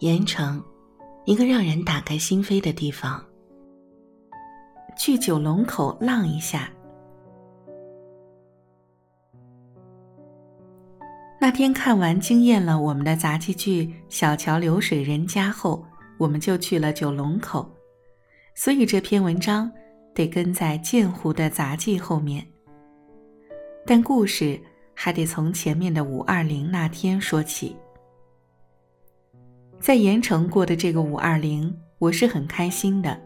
盐城，一个让人打开心扉的地方。去九龙口浪一下。那天看完惊艳了我们的杂技剧《小桥流水人家》后，我们就去了九龙口，所以这篇文章得跟在剑湖的杂技后面。但故事还得从前面的五二零那天说起。在盐城过的这个五二零，我是很开心的。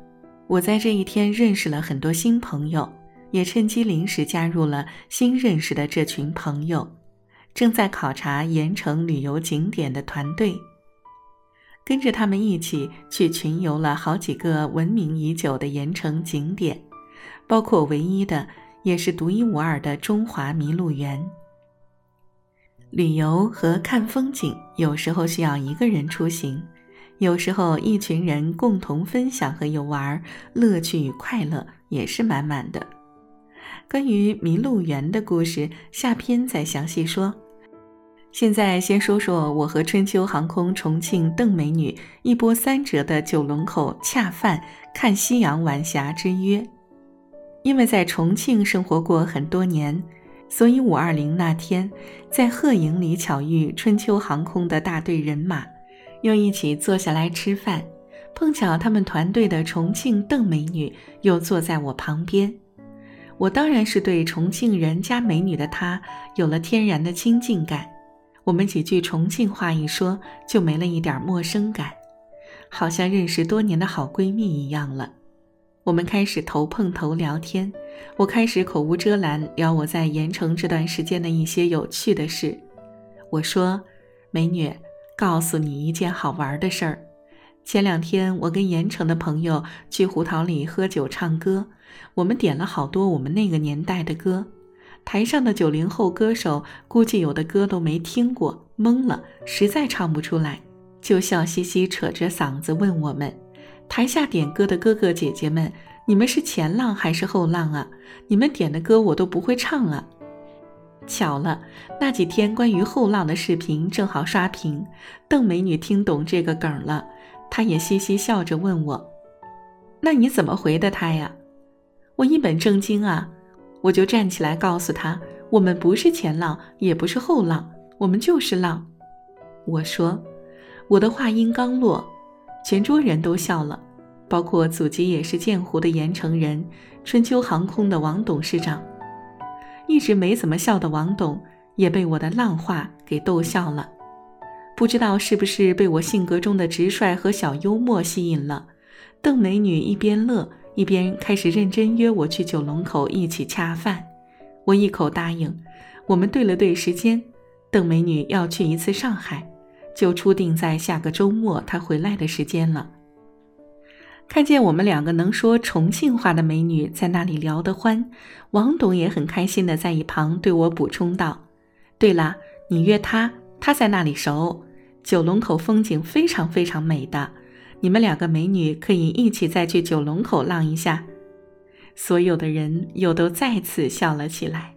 我在这一天认识了很多新朋友，也趁机临时加入了新认识的这群朋友，正在考察盐城旅游景点的团队。跟着他们一起去群游了好几个闻名已久的盐城景点，包括唯一的。也是独一无二的中华麋鹿园。旅游和看风景，有时候需要一个人出行，有时候一群人共同分享和游玩，乐趣与快乐也是满满的。关于麋鹿园的故事，下篇再详细说。现在先说说我和春秋航空重庆邓美女一波三折的九龙口恰饭看夕阳晚霞之约。因为在重庆生活过很多年，所以五二零那天在鹤营里巧遇春秋航空的大队人马，又一起坐下来吃饭，碰巧他们团队的重庆邓美女又坐在我旁边，我当然是对重庆人加美女的她有了天然的亲近感。我们几句重庆话一说，就没了一点陌生感，好像认识多年的好闺蜜一样了。我们开始头碰头聊天，我开始口无遮拦聊我在盐城这段时间的一些有趣的事。我说：“美女，告诉你一件好玩的事儿。前两天我跟盐城的朋友去胡桃里喝酒唱歌，我们点了好多我们那个年代的歌。台上的九零后歌手估计有的歌都没听过，懵了，实在唱不出来，就笑嘻嘻扯着嗓子问我们。”台下点歌的哥哥姐姐们，你们是前浪还是后浪啊？你们点的歌我都不会唱啊！巧了，那几天关于后浪的视频正好刷屏，邓美女听懂这个梗了，她也嘻嘻笑着问我：“那你怎么回的她呀？”我一本正经啊，我就站起来告诉她：“我们不是前浪，也不是后浪，我们就是浪。”我说，我的话音刚落。全桌人都笑了，包括祖籍也是建湖的盐城人，春秋航空的王董事长。一直没怎么笑的王董，也被我的浪话给逗笑了。不知道是不是被我性格中的直率和小幽默吸引了，邓美女一边乐一边开始认真约我去九龙口一起恰饭。我一口答应。我们对了对时间，邓美女要去一次上海。就初定在下个周末他回来的时间了。看见我们两个能说重庆话的美女在那里聊得欢，王董也很开心的在一旁对我补充道：“对了，你约他，他在那里熟。九龙口风景非常非常美的，你们两个美女可以一起再去九龙口浪一下。”所有的人又都再次笑了起来。